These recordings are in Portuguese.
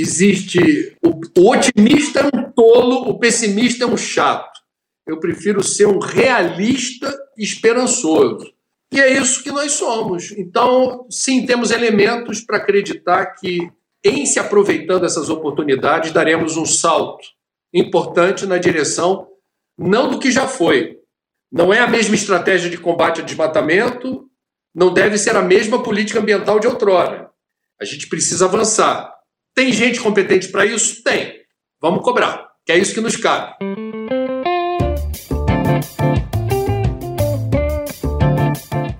existe. O, o otimista é um tolo, o pessimista é um chato. Eu prefiro ser um realista esperançoso. E é isso que nós somos. Então, sim, temos elementos para acreditar que, em se aproveitando dessas oportunidades, daremos um salto importante na direção não do que já foi. Não é a mesma estratégia de combate ao desmatamento, não deve ser a mesma política ambiental de outrora. A gente precisa avançar. Tem gente competente para isso? Tem. Vamos cobrar, que é isso que nos cabe.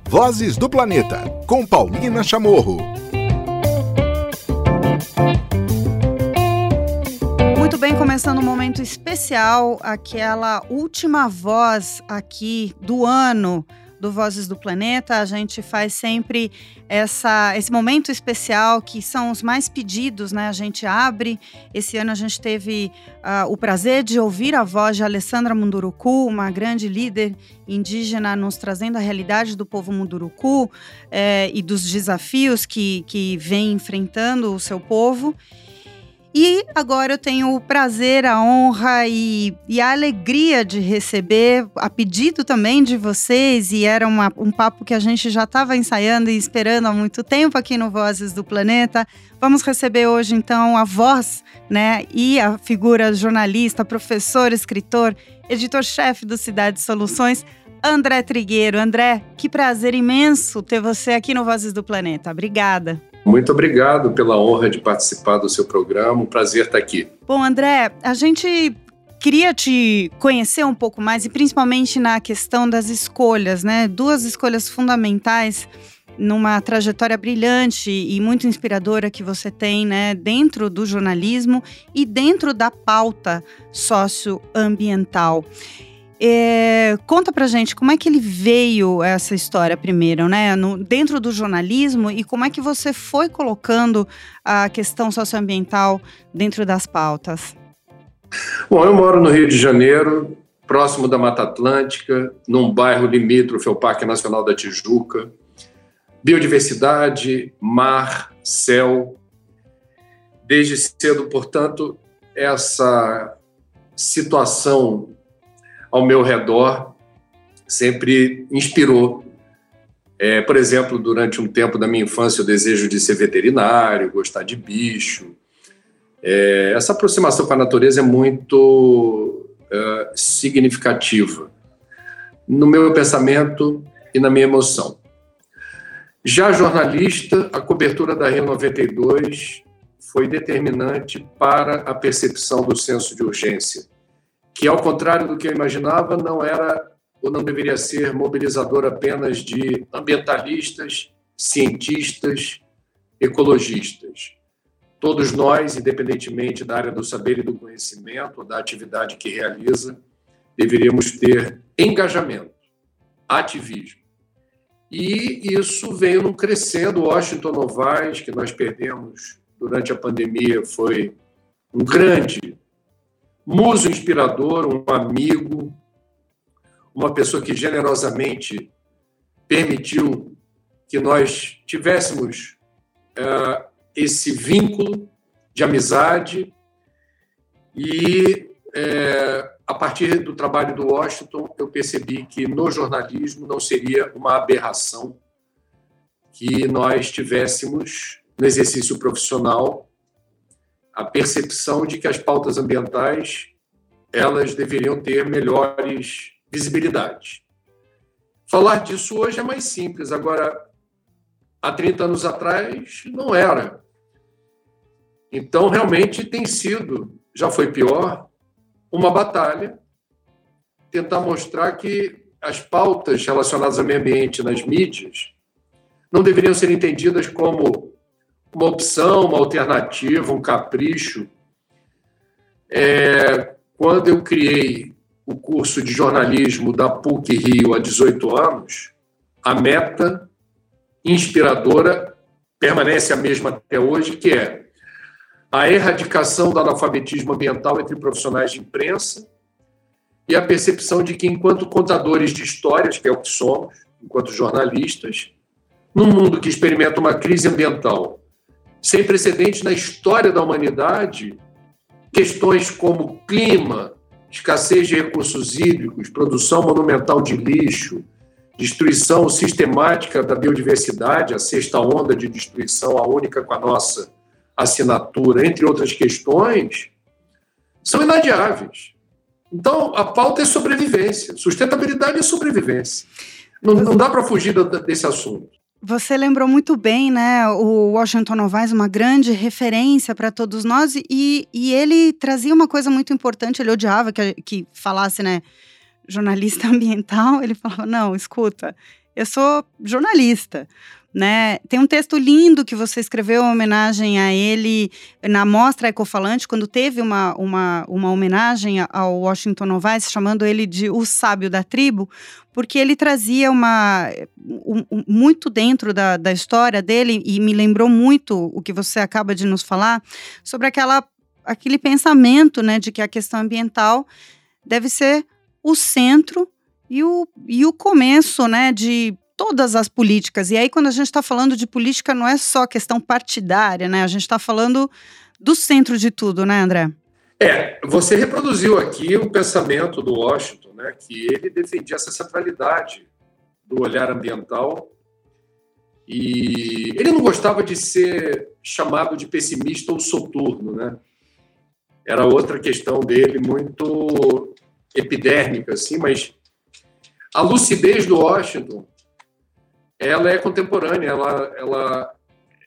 Vozes do Planeta, com Paulina Chamorro. Muito bem, começando um momento especial, aquela última voz aqui do ano do Vozes do Planeta. A gente faz sempre essa, esse momento especial que são os mais pedidos, né? A gente abre. Esse ano a gente teve uh, o prazer de ouvir a voz de Alessandra Munduruku, uma grande líder indígena, nos trazendo a realidade do povo Munduruku eh, e dos desafios que, que vem enfrentando o seu povo. E agora eu tenho o prazer, a honra e, e a alegria de receber, a pedido também de vocês, e era uma, um papo que a gente já estava ensaiando e esperando há muito tempo aqui no Vozes do Planeta. Vamos receber hoje, então, a voz né, e a figura jornalista, professor, escritor, editor-chefe do Cidade Soluções, André Trigueiro. André, que prazer imenso ter você aqui no Vozes do Planeta. Obrigada. Muito obrigado pela honra de participar do seu programa. Um prazer estar aqui. Bom, André, a gente queria te conhecer um pouco mais e principalmente na questão das escolhas, né? Duas escolhas fundamentais numa trajetória brilhante e muito inspiradora que você tem, né, dentro do jornalismo e dentro da pauta socioambiental. É, conta pra gente como é que ele veio essa história primeiro, né? No, dentro do jornalismo e como é que você foi colocando a questão socioambiental dentro das pautas? Bom, eu moro no Rio de Janeiro, próximo da Mata Atlântica, num bairro limítrofe ao Parque Nacional da Tijuca. Biodiversidade, mar, céu. Desde cedo, portanto, essa situação ao meu redor sempre inspirou. É, por exemplo, durante um tempo da minha infância, o desejo de ser veterinário, gostar de bicho. É, essa aproximação com a natureza é muito é, significativa no meu pensamento e na minha emoção. Já jornalista, a cobertura da Rio 92 foi determinante para a percepção do senso de urgência que, ao contrário do que eu imaginava, não era ou não deveria ser mobilizador apenas de ambientalistas, cientistas, ecologistas. Todos nós, independentemente da área do saber e do conhecimento, da atividade que realiza, deveríamos ter engajamento, ativismo. E isso veio crescendo. Washington Novaes, que nós perdemos durante a pandemia, foi um grande muso inspirador, um amigo, uma pessoa que generosamente permitiu que nós tivéssemos uh, esse vínculo de amizade e uh, a partir do trabalho do Washington eu percebi que no jornalismo não seria uma aberração que nós tivéssemos no exercício profissional a percepção de que as pautas ambientais elas deveriam ter melhores visibilidades. Falar disso hoje é mais simples, agora há 30 anos atrás não era. Então, realmente tem sido, já foi pior, uma batalha tentar mostrar que as pautas relacionadas ao meio ambiente nas mídias não deveriam ser entendidas como uma opção, uma alternativa, um capricho. É, quando eu criei o curso de jornalismo da PUC Rio há 18 anos, a meta inspiradora permanece a mesma até hoje, que é a erradicação do analfabetismo ambiental entre profissionais de imprensa e a percepção de que, enquanto contadores de histórias, que é o que somos, enquanto jornalistas, num mundo que experimenta uma crise ambiental sem precedentes na história da humanidade, questões como clima, escassez de recursos hídricos, produção monumental de lixo, destruição sistemática da biodiversidade, a sexta onda de destruição, a única com a nossa assinatura, entre outras questões, são inadiáveis. Então, a pauta é sobrevivência. Sustentabilidade é sobrevivência. Não, não dá para fugir desse assunto. Você lembrou muito bem, né? O Washington Novaes, uma grande referência para todos nós, e, e ele trazia uma coisa muito importante. Ele odiava que, que falasse, né? Jornalista ambiental. Ele falava: não, escuta, eu sou jornalista né? Tem um texto lindo que você escreveu em homenagem a ele na Mostra Ecofalante, quando teve uma, uma, uma homenagem ao Washington Novaes, chamando ele de o sábio da tribo, porque ele trazia uma um, um, muito dentro da, da história dele e me lembrou muito o que você acaba de nos falar sobre aquela aquele pensamento, né, de que a questão ambiental deve ser o centro e o, e o começo, né, de todas as políticas. E aí, quando a gente está falando de política, não é só questão partidária, né? A gente está falando do centro de tudo, né, André? É, você reproduziu aqui o pensamento do Washington, né? Que ele defendia essa centralidade do olhar ambiental e ele não gostava de ser chamado de pessimista ou soturno, né? Era outra questão dele muito epidérmica, assim, mas a lucidez do Washington ela é contemporânea, ela, ela,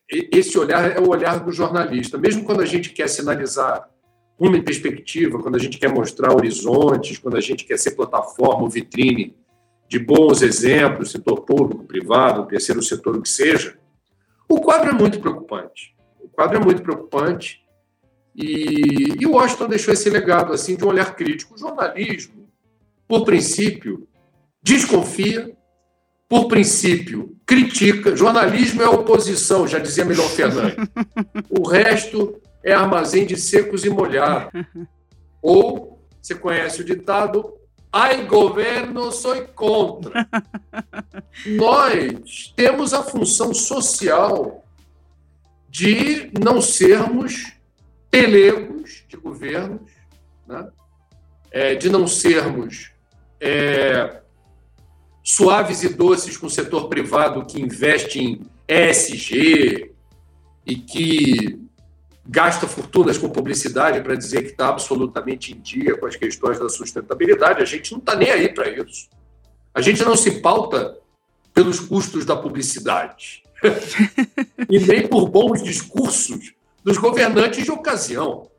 esse olhar é o olhar do jornalista. Mesmo quando a gente quer sinalizar uma perspectiva, quando a gente quer mostrar horizontes, quando a gente quer ser plataforma, vitrine de bons exemplos, setor público, privado, terceiro setor, o que seja, o quadro é muito preocupante. O quadro é muito preocupante e, e o Washington deixou esse legado assim de um olhar crítico. O jornalismo, por princípio, desconfia, por princípio, critica. Jornalismo é oposição, já dizia Melhor Fernandes. O resto é armazém de secos e molhados. Ou, você conhece o ditado, ai governo, sou contra. Nós temos a função social de não sermos pelegos de governos, né? é, de não sermos é, suaves e doces com o setor privado que investe em ESG e que gasta fortunas com publicidade para dizer que está absolutamente em dia com as questões da sustentabilidade. A gente não está nem aí para isso. A gente não se pauta pelos custos da publicidade e nem por bons discursos dos governantes de ocasião.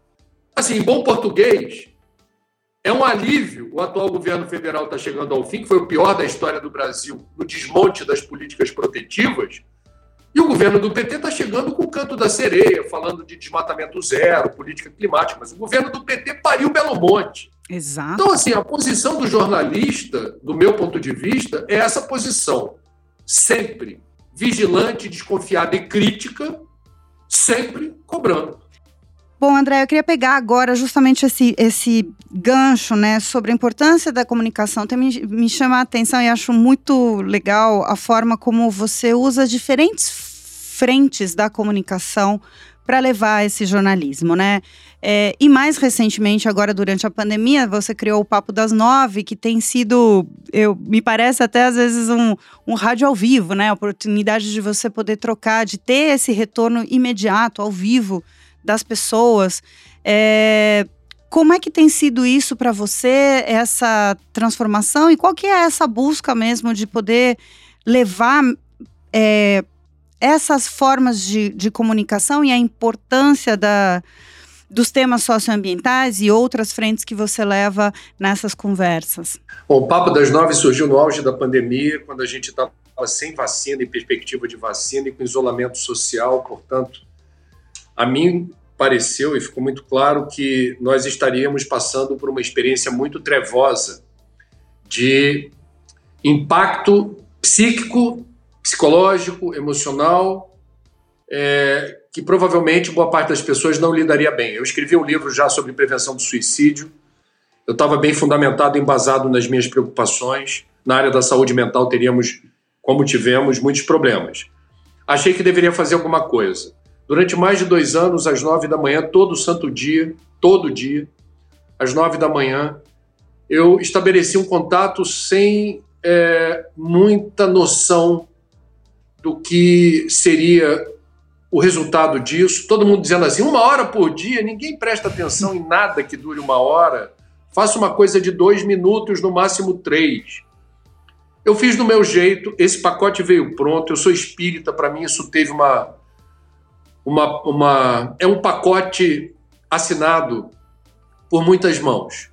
Assim, em bom português, é um alívio o atual governo federal está chegando ao fim, que foi o pior da história do Brasil, no desmonte das políticas protetivas, e o governo do PT está chegando com o canto da sereia, falando de desmatamento zero, política climática, mas o governo do PT pariu Belo Monte. Exato. Então, assim, a posição do jornalista, do meu ponto de vista, é essa posição. Sempre vigilante, desconfiada e crítica, sempre cobrando. Bom, André, eu queria pegar agora justamente esse, esse gancho, né, sobre a importância da comunicação. Tem, me, me chama a atenção e acho muito legal a forma como você usa diferentes frentes da comunicação para levar esse jornalismo, né? É, e mais recentemente, agora durante a pandemia, você criou o Papo das Nove, que tem sido, eu me parece até às vezes um, um rádio ao vivo, né? A oportunidade de você poder trocar, de ter esse retorno imediato, ao vivo, das pessoas. É, como é que tem sido isso para você, essa transformação? E qual que é essa busca mesmo de poder levar é, essas formas de, de comunicação e a importância da, dos temas socioambientais e outras frentes que você leva nessas conversas? Bom, o Papo das Nove surgiu no auge da pandemia, quando a gente estava sem vacina e perspectiva de vacina e com isolamento social, portanto, a mim pareceu e ficou muito claro que nós estaríamos passando por uma experiência muito trevosa de impacto psíquico, psicológico, emocional, é, que provavelmente boa parte das pessoas não lidaria bem. Eu escrevi um livro já sobre prevenção do suicídio. Eu estava bem fundamentado, embasado nas minhas preocupações. Na área da saúde mental teríamos, como tivemos, muitos problemas. Achei que deveria fazer alguma coisa. Durante mais de dois anos, às nove da manhã, todo santo dia, todo dia, às nove da manhã, eu estabeleci um contato sem é, muita noção do que seria o resultado disso. Todo mundo dizendo assim, uma hora por dia, ninguém presta atenção em nada que dure uma hora. Faça uma coisa de dois minutos, no máximo três. Eu fiz do meu jeito, esse pacote veio pronto, eu sou espírita, para mim isso teve uma, uma, uma. É um pacote assinado por muitas mãos.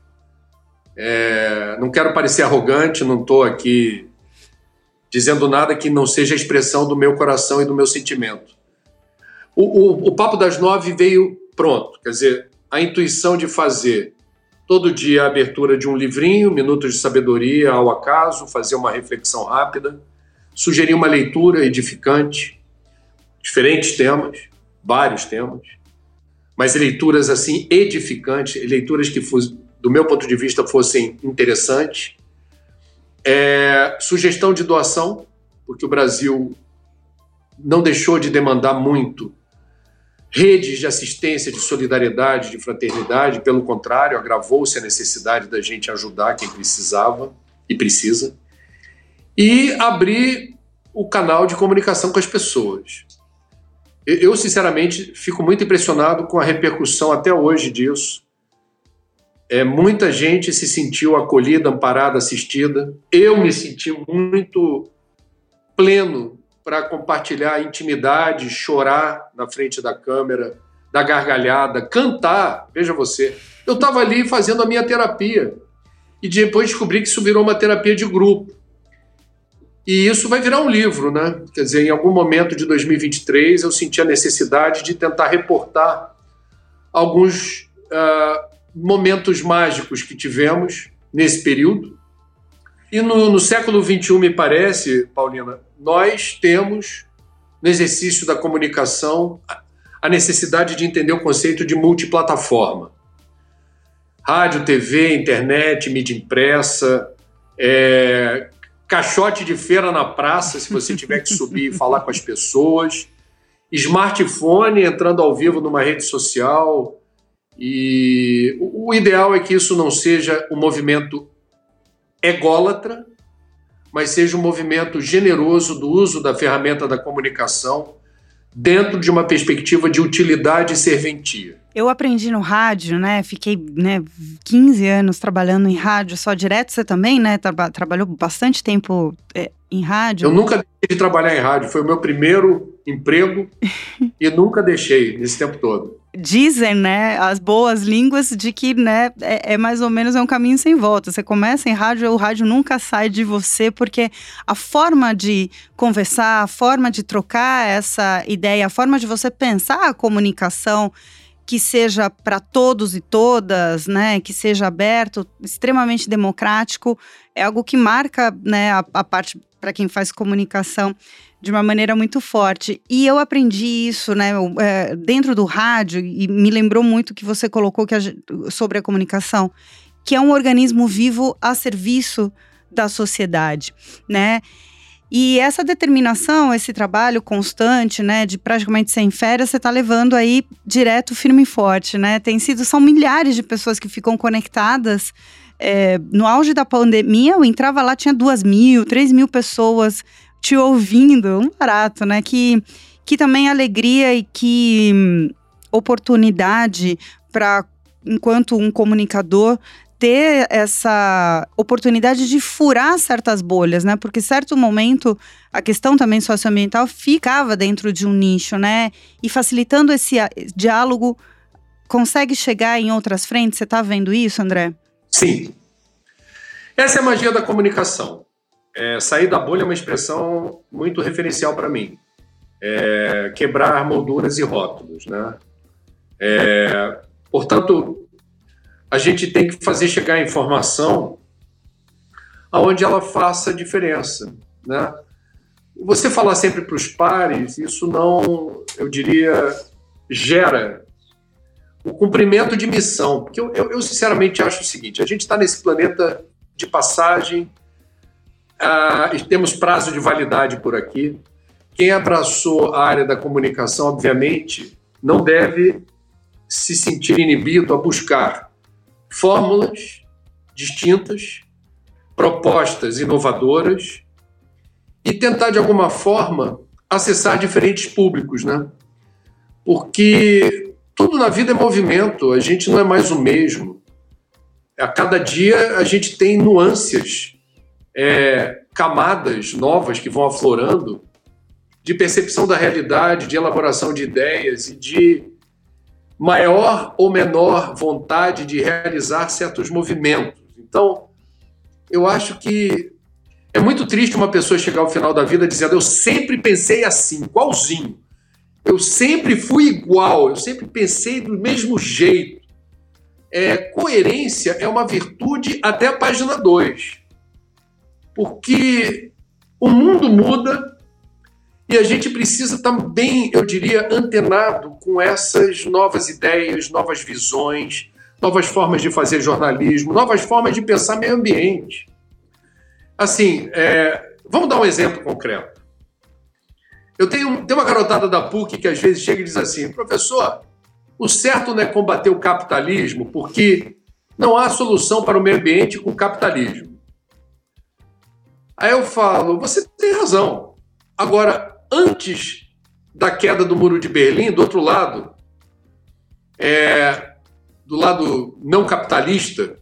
É, não quero parecer arrogante, não estou aqui dizendo nada que não seja a expressão do meu coração e do meu sentimento. O, o, o Papo das Nove veio pronto, quer dizer, a intuição de fazer todo dia a abertura de um livrinho, Minutos de Sabedoria ao acaso, fazer uma reflexão rápida, sugerir uma leitura edificante, diferentes temas, vários temas, mas leituras assim edificantes, leituras que, do meu ponto de vista, fossem interessantes. É, sugestão de doação, porque o Brasil não deixou de demandar muito redes de assistência, de solidariedade, de fraternidade, pelo contrário, agravou-se a necessidade da gente ajudar quem precisava e precisa, e abrir o canal de comunicação com as pessoas. Eu, sinceramente, fico muito impressionado com a repercussão até hoje disso. É, muita gente se sentiu acolhida, amparada, assistida. Eu me senti muito pleno para compartilhar intimidade, chorar na frente da câmera, da gargalhada, cantar. Veja você, eu estava ali fazendo a minha terapia e depois descobri que isso virou uma terapia de grupo. E isso vai virar um livro, né? Quer dizer, em algum momento de 2023 eu senti a necessidade de tentar reportar alguns uh, momentos mágicos que tivemos nesse período. E no, no século XXI, me parece, Paulina, nós temos, no exercício da comunicação, a necessidade de entender o conceito de multiplataforma. Rádio, TV, internet, mídia impressa, é, caixote de feira na praça, se você tiver que subir e falar com as pessoas, smartphone entrando ao vivo numa rede social. E o ideal é que isso não seja um movimento ególatra, mas seja um movimento generoso do uso da ferramenta da comunicação dentro de uma perspectiva de utilidade e serventia. Eu aprendi no rádio, né? Fiquei né, 15 anos trabalhando em rádio só direto. Você também, né? Tra trabalhou bastante tempo é, em rádio. Eu nunca deixei de trabalhar em rádio. Foi o meu primeiro emprego e nunca deixei nesse tempo todo dizem, né, as boas línguas de que, né, é, é, mais ou menos é um caminho sem volta. Você começa em rádio, o rádio nunca sai de você, porque a forma de conversar, a forma de trocar essa ideia, a forma de você pensar a comunicação que seja para todos e todas, né, que seja aberto, extremamente democrático, é algo que marca, né, a, a parte para quem faz comunicação de uma maneira muito forte. E eu aprendi isso, né, é, dentro do rádio, e me lembrou muito que você colocou que a, sobre a comunicação, que é um organismo vivo a serviço da sociedade, né? E essa determinação, esse trabalho constante, né, de praticamente sem férias, você está levando aí direto, firme e forte, né? Tem sido, são milhares de pessoas que ficam conectadas. É, no auge da pandemia, eu entrava lá, tinha duas mil, três mil pessoas te ouvindo, um barato, né? Que, que também é alegria e que hum, oportunidade para, enquanto um comunicador, ter essa oportunidade de furar certas bolhas, né? Porque certo momento a questão também socioambiental ficava dentro de um nicho, né? E facilitando esse diálogo consegue chegar em outras frentes. Você está vendo isso, André? Sim. Essa é a magia da comunicação. É, sair da bolha é uma expressão muito referencial para mim. É, quebrar molduras e rótulos, né? É, portanto, a gente tem que fazer chegar a informação aonde ela faça diferença, né? Você falar sempre para os pares, isso não, eu diria, gera o cumprimento de missão. Porque eu, eu, eu sinceramente acho o seguinte: a gente está nesse planeta de passagem ah, temos prazo de validade por aqui. quem abraçou a área da comunicação, obviamente, não deve se sentir inibido a buscar fórmulas distintas, propostas inovadoras e tentar, de alguma forma, acessar diferentes públicos, né? Porque tudo na vida é movimento, a gente não é mais o mesmo. A cada dia a gente tem nuances, é, camadas novas que vão aflorando de percepção da realidade, de elaboração de ideias e de maior ou menor vontade de realizar certos movimentos. Então, eu acho que é muito triste uma pessoa chegar ao final da vida dizendo eu sempre pensei assim, igualzinho. Eu sempre fui igual, eu sempre pensei do mesmo jeito. É, coerência é uma virtude até a página 2. Porque o mundo muda e a gente precisa também, eu diria, antenado com essas novas ideias, novas visões, novas formas de fazer jornalismo, novas formas de pensar meio ambiente. Assim, é, vamos dar um exemplo concreto. Eu tenho, tenho uma garotada da PUC que às vezes chega e diz assim: professor, o certo não é combater o capitalismo, porque não há solução para o meio ambiente com o capitalismo. Aí eu falo: você tem razão. Agora, antes da queda do Muro de Berlim, do outro lado, é, do lado não capitalista,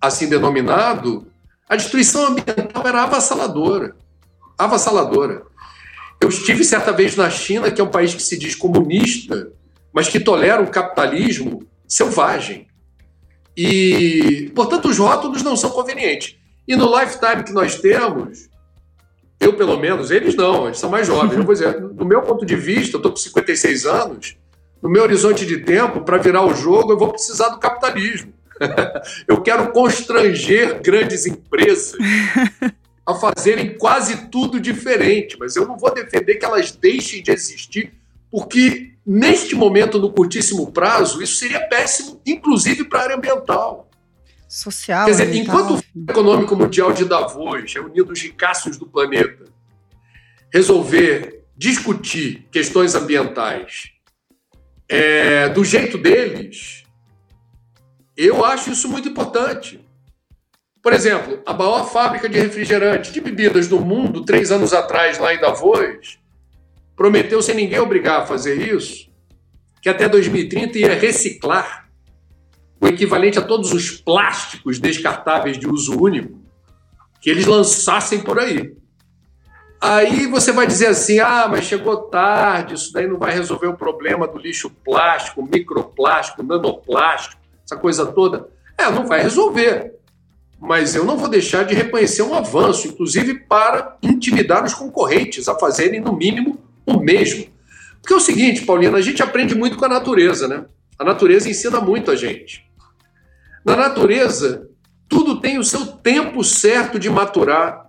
assim denominado, a destruição ambiental era avassaladora. Avassaladora. Eu estive certa vez na China, que é um país que se diz comunista, mas que tolera o capitalismo selvagem. E, portanto, os rótulos não são convenientes. E no lifetime que nós temos, eu pelo menos, eles não, eles são mais jovens. Vou dizer, do meu ponto de vista, eu estou com 56 anos, no meu horizonte de tempo, para virar o jogo, eu vou precisar do capitalismo. eu quero constranger grandes empresas a fazerem quase tudo diferente, mas eu não vou defender que elas deixem de existir, porque neste momento, no curtíssimo prazo, isso seria péssimo, inclusive para a área ambiental. Social. Quer dizer, enquanto o Fundo Econômico Mundial de Davos, reunindo os ricaços do planeta, resolver discutir questões ambientais é, do jeito deles, eu acho isso muito importante. Por exemplo, a maior fábrica de refrigerante de bebidas do mundo, três anos atrás, lá em Davos, prometeu, sem ninguém obrigar a fazer isso, que até 2030 ia reciclar o equivalente a todos os plásticos descartáveis de uso único que eles lançassem por aí. Aí você vai dizer assim: ah, mas chegou tarde, isso daí não vai resolver o problema do lixo plástico, microplástico, nanoplástico, essa coisa toda. É, não vai resolver mas eu não vou deixar de reconhecer um avanço, inclusive para intimidar os concorrentes a fazerem, no mínimo, o mesmo. Porque é o seguinte, Paulina, a gente aprende muito com a natureza, né? A natureza ensina muito a gente. Na natureza, tudo tem o seu tempo certo de maturar,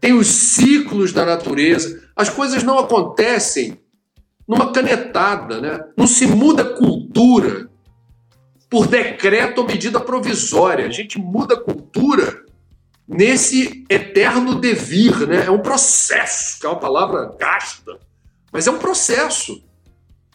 tem os ciclos da natureza, as coisas não acontecem numa canetada, né? Não se muda cultura por decreto ou medida provisória. A gente muda cultura nesse eterno devir, né? É um processo, que é uma palavra gasta, mas é um processo.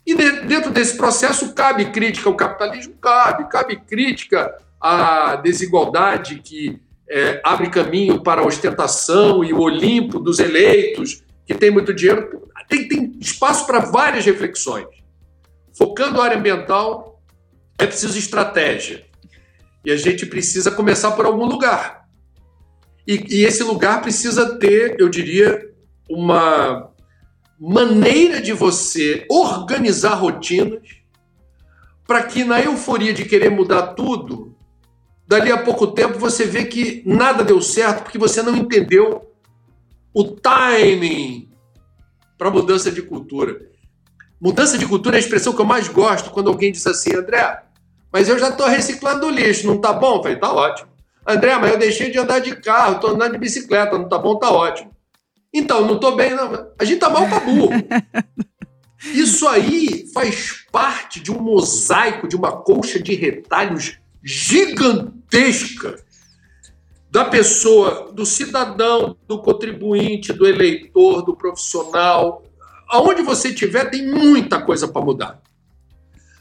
E dentro desse processo cabe crítica ao capitalismo? Cabe. Cabe crítica à desigualdade que é, abre caminho para a ostentação e o Olimpo dos eleitos, que tem muito dinheiro. Tem, tem espaço para várias reflexões. Focando a área ambiental, é preciso estratégia. E a gente precisa começar por algum lugar. E, e esse lugar precisa ter, eu diria, uma maneira de você organizar rotinas para que na euforia de querer mudar tudo, dali a pouco tempo você vê que nada deu certo porque você não entendeu o timing para mudança de cultura. Mudança de cultura é a expressão que eu mais gosto quando alguém diz assim, André, mas eu já estou reciclando lixo, não tá bom? falei, tá ótimo. André, mas eu deixei de andar de carro, estou andando de bicicleta, não tá bom? Tá ótimo. Então, não estou bem, não. A gente tá mal pra burro. Isso aí faz parte de um mosaico, de uma colcha de retalhos gigantesca da pessoa, do cidadão, do contribuinte, do eleitor, do profissional, aonde você estiver, tem muita coisa para mudar.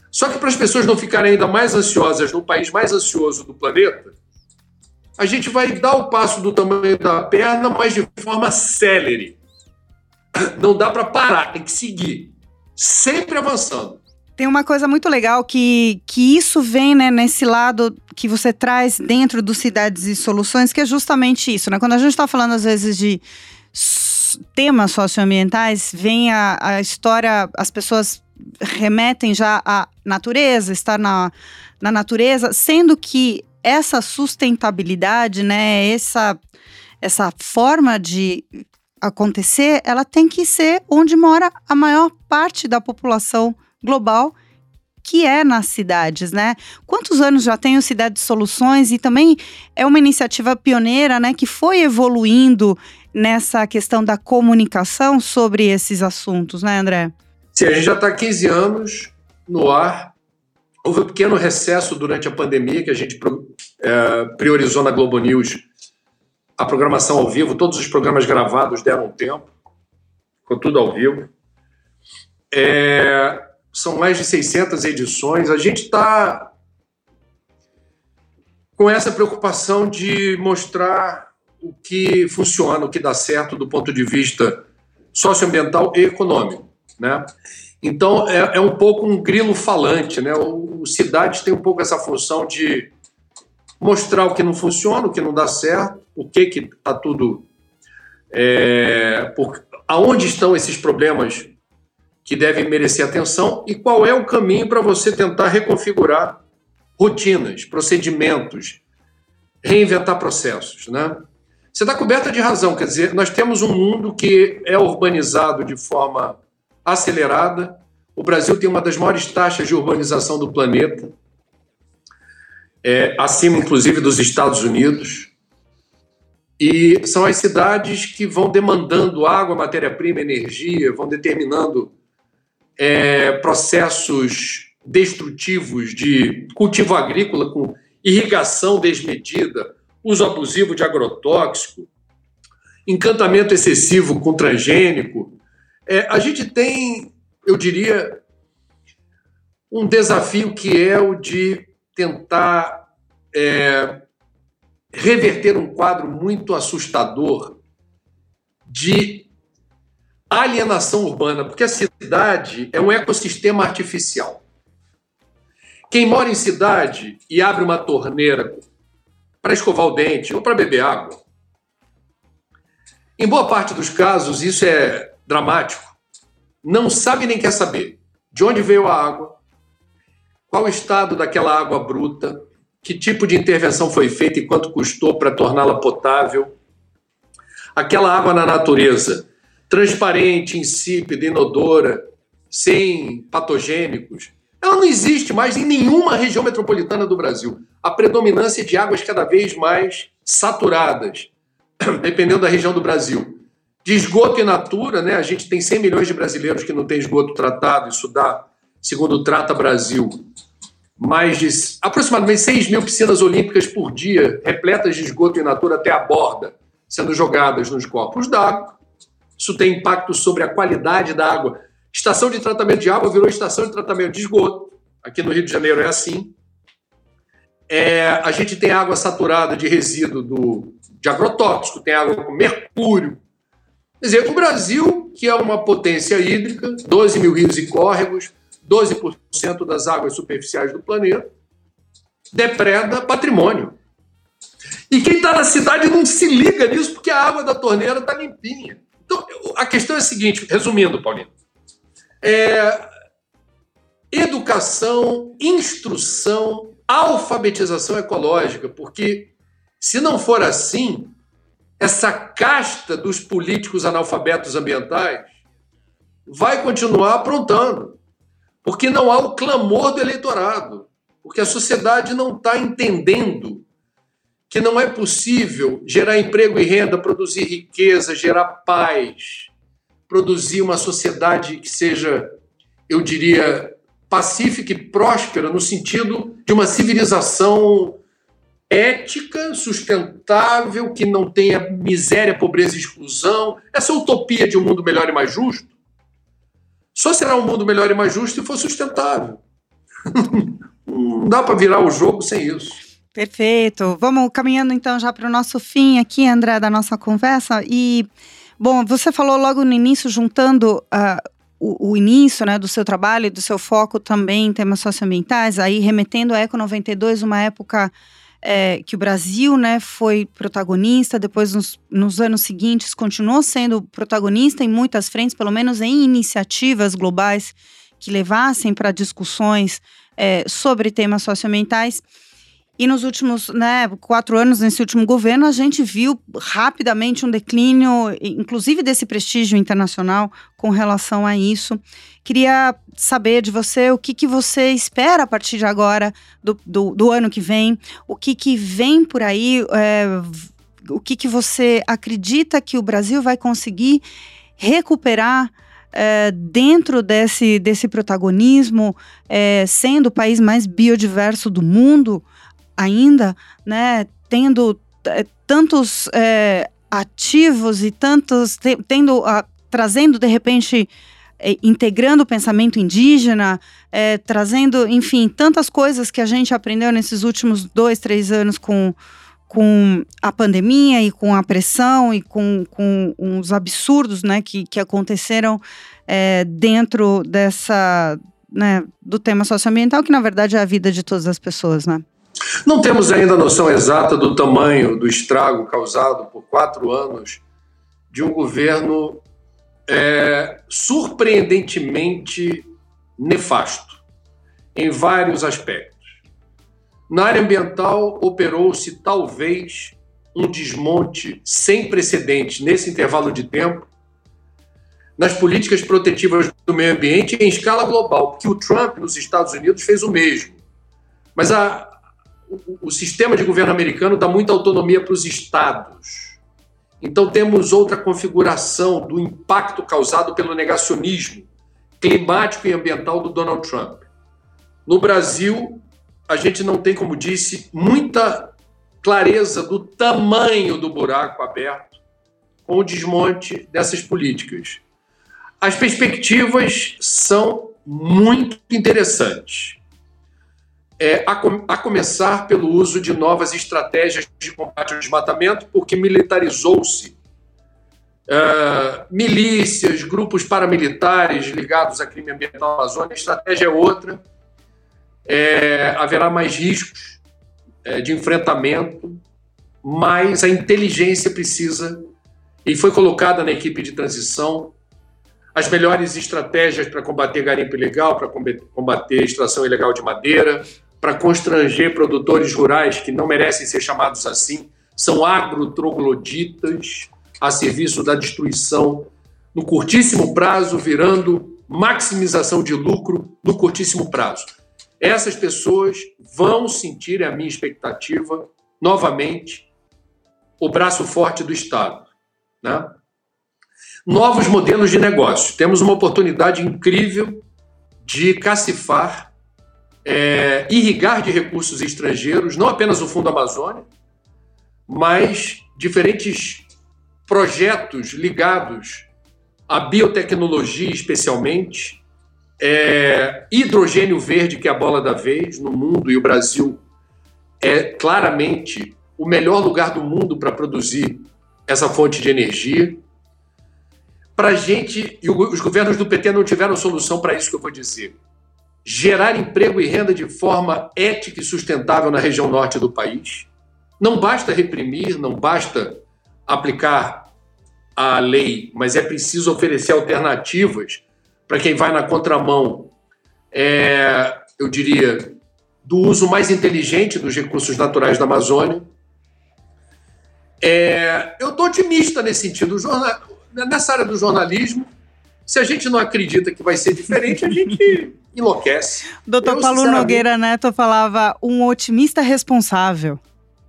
Só que para as pessoas não ficarem ainda mais ansiosas no país mais ansioso do planeta, a gente vai dar o passo do tamanho da perna, mas de forma célere. Não dá para parar, tem que seguir, sempre avançando. Tem uma coisa muito legal que, que isso vem né, nesse lado que você traz dentro do Cidades e Soluções, que é justamente isso. Né? Quando a gente está falando, às vezes, de temas socioambientais, vem a, a história, as pessoas remetem já à natureza, estar na, na natureza, sendo que essa sustentabilidade, né, essa, essa forma de acontecer, ela tem que ser onde mora a maior parte da população global, que é nas cidades, né? Quantos anos já tem o Cidade de Soluções e também é uma iniciativa pioneira, né, que foi evoluindo nessa questão da comunicação sobre esses assuntos, né, André? Sim, a gente já está 15 anos no ar. Houve um pequeno recesso durante a pandemia que a gente é, priorizou na Globo News a programação ao vivo. Todos os programas gravados deram tempo, ficou tudo ao vivo. É, são mais de 600 edições. A gente está com essa preocupação de mostrar o que funciona, o que dá certo do ponto de vista socioambiental e econômico. Né? Então, é, é um pouco um grilo falante. Né? O, o Cidades tem um pouco essa função de mostrar o que não funciona, o que não dá certo, o que está tudo. É, por, aonde estão esses problemas que devem merecer atenção e qual é o caminho para você tentar reconfigurar rotinas, procedimentos, reinventar processos. Né? Você está coberta de razão, quer dizer, nós temos um mundo que é urbanizado de forma acelerada. O Brasil tem uma das maiores taxas de urbanização do planeta, é, acima inclusive dos Estados Unidos. E são as cidades que vão demandando água, matéria-prima, energia, vão determinando é, processos destrutivos de cultivo agrícola com irrigação desmedida, uso abusivo de agrotóxico, encantamento excessivo com transgênico, é, a gente tem, eu diria, um desafio que é o de tentar é, reverter um quadro muito assustador de alienação urbana, porque a cidade é um ecossistema artificial. Quem mora em cidade e abre uma torneira para escovar o dente ou para beber água, em boa parte dos casos isso é dramático, não sabe nem quer saber de onde veio a água, qual o estado daquela água bruta, que tipo de intervenção foi feita e quanto custou para torná-la potável. Aquela água na natureza, transparente, insípida, inodora, sem patogênicos, ela não existe mais em nenhuma região metropolitana do Brasil. A predominância de águas cada vez mais saturadas, dependendo da região do Brasil de esgoto in natura, né? A gente tem 100 milhões de brasileiros que não têm esgoto tratado, isso dá, segundo o Trata Brasil, mais de aproximadamente 6 mil piscinas olímpicas por dia, repletas de esgoto in natura até a borda, sendo jogadas nos corpos d'água. Isso tem impacto sobre a qualidade da água. Estação de tratamento de água virou estação de tratamento de esgoto. Aqui no Rio de Janeiro é assim. É, a gente tem água saturada de resíduo do, de agrotóxico, tem água com mercúrio, dizer, o Brasil, que é uma potência hídrica, 12 mil rios e córregos, 12% das águas superficiais do planeta, depreda patrimônio. E quem está na cidade não se liga nisso porque a água da torneira está limpinha. Então, a questão é a seguinte, resumindo, Paulinho. É, educação, instrução, alfabetização ecológica, porque se não for assim, essa casta dos políticos analfabetos ambientais vai continuar aprontando, porque não há o clamor do eleitorado, porque a sociedade não está entendendo que não é possível gerar emprego e renda, produzir riqueza, gerar paz, produzir uma sociedade que seja, eu diria, pacífica e próspera no sentido de uma civilização ética, sustentável, que não tenha miséria, pobreza e exclusão, essa utopia de um mundo melhor e mais justo, Só será um mundo melhor e mais justo se for sustentável. Não dá para virar o jogo sem isso. Perfeito. Vamos caminhando então já para o nosso fim aqui, André, da nossa conversa. E, bom, você falou logo no início, juntando uh, o, o, início né, do seu trabalho e do seu foco também em temas socioambientais, aí remetendo a Eco 92, uma época é, que o Brasil né, foi protagonista, depois nos, nos, anos seguintes continuou sendo protagonista em muitas frentes, pelo menos em iniciativas globais que levassem para discussões é, sobre temas socioambientais. E nos últimos né, quatro anos, nesse último governo, a gente viu rapidamente um declínio, inclusive desse prestígio internacional com relação a isso. Queria saber de você o que, que você espera a partir de agora, do, do, do ano que vem, o que, que vem por aí, é, o que, que você acredita que o Brasil vai conseguir recuperar é, dentro desse, desse protagonismo, é, sendo o país mais biodiverso do mundo, ainda, né, tendo é, tantos é, ativos e tantos te, tendo a, trazendo de repente é, integrando o pensamento indígena, é, trazendo, enfim, tantas coisas que a gente aprendeu nesses últimos dois, três anos com, com a pandemia e com a pressão e com, com uns absurdos né, que, que aconteceram é, dentro dessa, né, do tema socioambiental, que na verdade é a vida de todas as pessoas, né? Não temos ainda a noção exata do tamanho do estrago causado por quatro anos de um governo é, surpreendentemente nefasto em vários aspectos. Na área ambiental, operou-se talvez um desmonte sem precedentes nesse intervalo de tempo nas políticas protetivas do meio ambiente em escala global, porque o Trump nos Estados Unidos fez o mesmo. Mas a, o, sistema de governo americano dá muita autonomia para os estados. Então temos outra configuração do impacto causado pelo negacionismo climático e ambiental do Donald Trump. No Brasil, a gente não tem, como disse, muita clareza do tamanho do buraco aberto com o desmonte dessas políticas. As perspectivas são muito interessantes é, a, a, começar pelo uso de novas estratégias de combate ao desmatamento, porque militarizou-se uh, milícias, grupos paramilitares ligados a crime ambiental na Amazônia. A estratégia é outra. É, haverá mais riscos é, de enfrentamento, mas a inteligência precisa, e foi colocada na equipe de transição, as melhores estratégias para combater garimpo ilegal, para combater extração ilegal de madeira, para constranger produtores rurais que não merecem ser chamados assim, são agrotrogloditas a serviço da destruição no curtíssimo prazo, virando maximização de lucro no curtíssimo prazo. Essas pessoas vão sentir, é a minha expectativa, novamente, o braço forte do Estado. Né? Novos modelos de negócio. Temos uma oportunidade incrível de cacifar é, irrigar de recursos estrangeiros, não apenas o Fundo Amazônia, mas diferentes projetos ligados à biotecnologia, especialmente, é, hidrogênio verde, que é a bola da vez no mundo, e o Brasil é claramente o melhor lugar do mundo para produzir essa fonte de energia. Para a gente, e os governos do PT não tiveram solução para isso que eu vou dizer gerar emprego e renda de forma ética e sustentável na região norte do país. Não basta reprimir, não basta aplicar a lei, mas é preciso oferecer alternativas para quem vai na contramão, é, eu diria, do uso mais inteligente dos recursos naturais da Amazônia. É, eu estou otimista nesse sentido. Nessa área do jornalismo, se a gente não acredita que vai ser diferente, a gente enlouquece. Doutor Paulo sinceramente... Nogueira Neto falava um otimista responsável.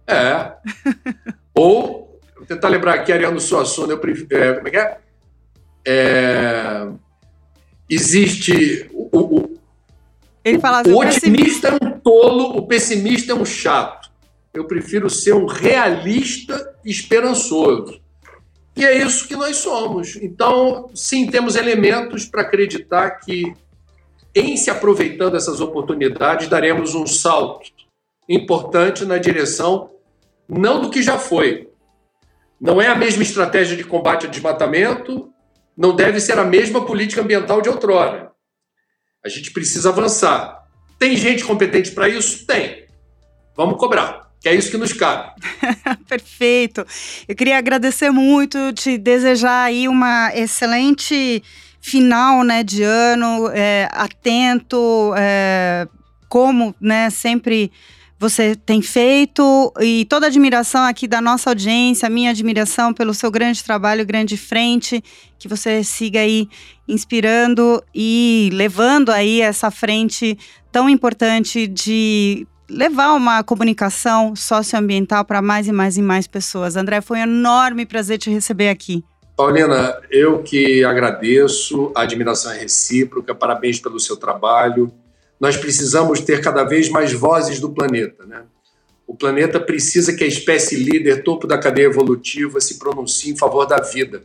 É. Ou, vou tentar lembrar aqui, Ariano Suassuna, eu prefiro. É, como é que é? é existe. O, o, Ele fala o otimista é um tolo, o pessimista é um chato. Eu prefiro ser um realista esperançoso. E é isso que nós somos. Então, sim, temos elementos para acreditar que, em se aproveitando dessas oportunidades, daremos um salto importante na direção não do que já foi. Não é a mesma estratégia de combate ao desmatamento, não deve ser a mesma política ambiental de outrora. A gente precisa avançar. Tem gente competente para isso? Tem. Vamos cobrar que é isso que nos cabe. Perfeito. Eu queria agradecer muito, te desejar aí uma excelente final né, de ano, é, atento, é, como né, sempre você tem feito e toda a admiração aqui da nossa audiência, minha admiração pelo seu grande trabalho, grande frente, que você siga aí inspirando e levando aí essa frente tão importante de levar uma comunicação socioambiental para mais e mais e mais pessoas. André, foi um enorme prazer te receber aqui. Paulina, eu que agradeço, a admiração é recíproca, parabéns pelo seu trabalho. Nós precisamos ter cada vez mais vozes do planeta, né? O planeta precisa que a espécie líder, topo da cadeia evolutiva, se pronuncie em favor da vida.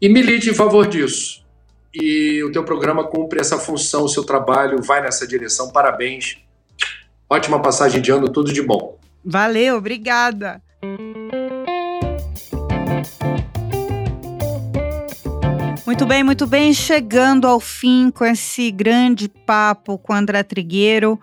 E milite em favor disso. E o teu programa cumpre essa função, o seu trabalho vai nessa direção. Parabéns Ótima passagem de ano, tudo de bom. Valeu, obrigada. Muito bem, muito bem. Chegando ao fim com esse grande papo com André Trigueiro.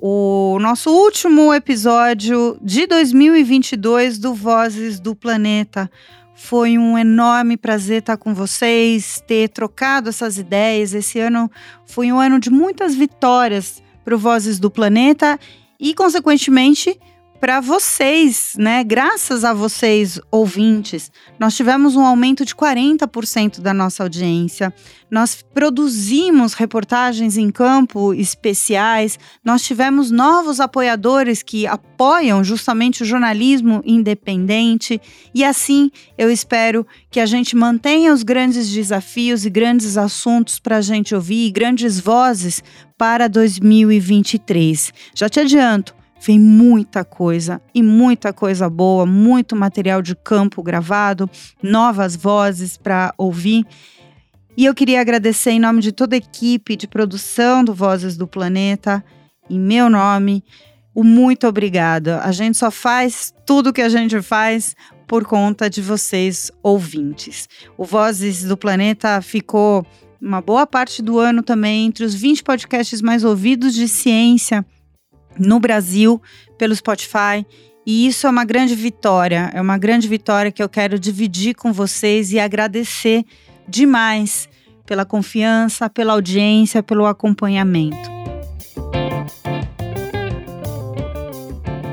O nosso último episódio de 2022 do Vozes do Planeta. Foi um enorme prazer estar com vocês, ter trocado essas ideias. Esse ano foi um ano de muitas vitórias para o Vozes do Planeta e, consequentemente, para vocês, né? Graças a vocês, ouvintes, nós tivemos um aumento de 40% da nossa audiência. Nós produzimos reportagens em campo especiais. Nós tivemos novos apoiadores que apoiam justamente o jornalismo independente. E assim, eu espero que a gente mantenha os grandes desafios e grandes assuntos para a gente ouvir, e grandes vozes para 2023. Já te adianto, Vem muita coisa e muita coisa boa, muito material de campo gravado, novas vozes para ouvir. E eu queria agradecer em nome de toda a equipe de produção do Vozes do Planeta, em meu nome, o muito obrigado. A gente só faz tudo que a gente faz por conta de vocês, ouvintes. O Vozes do Planeta ficou uma boa parte do ano também entre os 20 podcasts mais ouvidos de ciência no Brasil pelo Spotify. E isso é uma grande vitória, é uma grande vitória que eu quero dividir com vocês e agradecer demais pela confiança, pela audiência, pelo acompanhamento.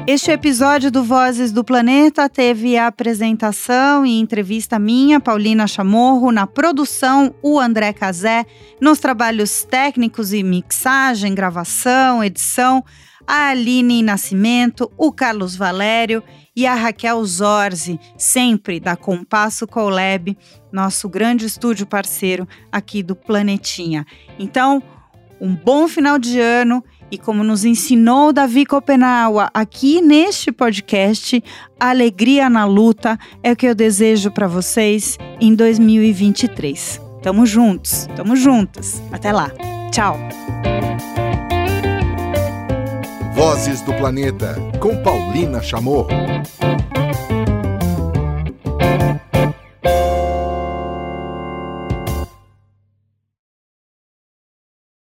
Este episódio do Vozes do Planeta teve a apresentação e entrevista minha, Paulina Chamorro, na produção, o André Cazé, nos trabalhos técnicos e mixagem, gravação, edição, a Aline Nascimento, o Carlos Valério e a Raquel Zorzi, sempre da Compasso Colab, nosso grande estúdio parceiro aqui do Planetinha. Então, um bom final de ano e como nos ensinou Davi Copenaua aqui neste podcast, alegria na luta é o que eu desejo para vocês em 2023. Tamo juntos, tamo juntas. Até lá. Tchau. Vozes do Planeta, com Paulina Chamorro.